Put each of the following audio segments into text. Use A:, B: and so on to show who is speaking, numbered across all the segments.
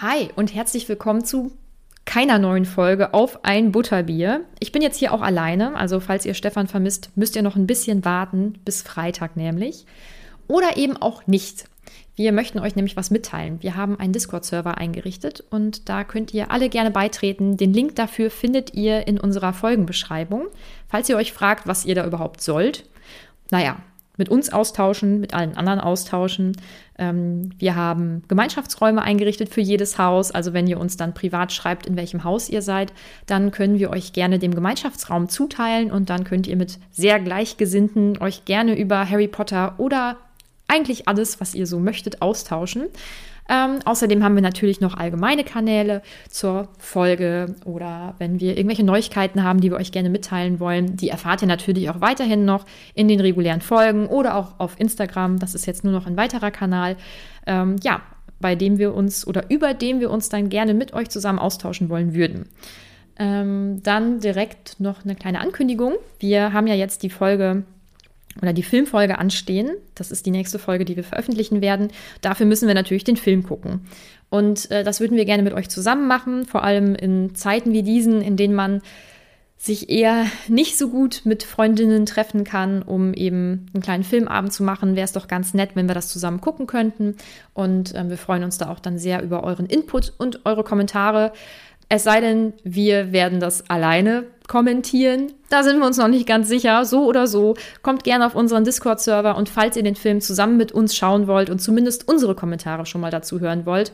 A: Hi und herzlich willkommen zu keiner neuen Folge auf ein Butterbier. Ich bin jetzt hier auch alleine, also falls ihr Stefan vermisst, müsst ihr noch ein bisschen warten, bis Freitag nämlich. Oder eben auch nicht. Wir möchten euch nämlich was mitteilen. Wir haben einen Discord-Server eingerichtet und da könnt ihr alle gerne beitreten. Den Link dafür findet ihr in unserer Folgenbeschreibung. Falls ihr euch fragt, was ihr da überhaupt sollt, naja, mit uns austauschen, mit allen anderen austauschen. Ähm, wir haben Gemeinschaftsräume eingerichtet für jedes Haus. Also wenn ihr uns dann privat schreibt, in welchem Haus ihr seid, dann können wir euch gerne dem Gemeinschaftsraum zuteilen und dann könnt ihr mit sehr Gleichgesinnten euch gerne über Harry Potter oder eigentlich alles, was ihr so möchtet, austauschen. Ähm, außerdem haben wir natürlich noch allgemeine Kanäle zur Folge oder wenn wir irgendwelche Neuigkeiten haben, die wir euch gerne mitteilen wollen, die erfahrt ihr natürlich auch weiterhin noch in den regulären Folgen oder auch auf Instagram. Das ist jetzt nur noch ein weiterer Kanal. Ähm, ja, bei dem wir uns oder über dem wir uns dann gerne mit euch zusammen austauschen wollen würden. Ähm, dann direkt noch eine kleine Ankündigung. Wir haben ja jetzt die Folge oder die Filmfolge anstehen. Das ist die nächste Folge, die wir veröffentlichen werden. Dafür müssen wir natürlich den Film gucken. Und äh, das würden wir gerne mit euch zusammen machen, vor allem in Zeiten wie diesen, in denen man sich eher nicht so gut mit Freundinnen treffen kann, um eben einen kleinen Filmabend zu machen, wäre es doch ganz nett, wenn wir das zusammen gucken könnten. Und äh, wir freuen uns da auch dann sehr über euren Input und eure Kommentare. Es sei denn, wir werden das alleine kommentieren. Da sind wir uns noch nicht ganz sicher. So oder so. Kommt gerne auf unseren Discord-Server und falls ihr den Film zusammen mit uns schauen wollt und zumindest unsere Kommentare schon mal dazu hören wollt,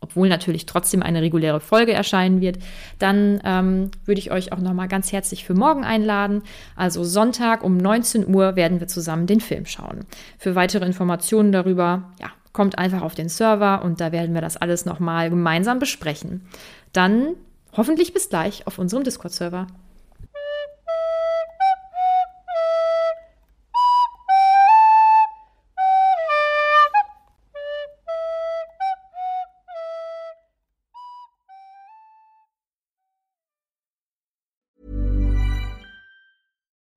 A: obwohl natürlich trotzdem eine reguläre Folge erscheinen wird, dann ähm, würde ich euch auch noch mal ganz herzlich für morgen einladen. Also Sonntag um 19 Uhr werden wir zusammen den Film schauen. Für weitere Informationen darüber, ja, kommt einfach auf den Server und da werden wir das alles noch mal gemeinsam besprechen. Dann hoffentlich bis gleich auf unserem Discord-Server.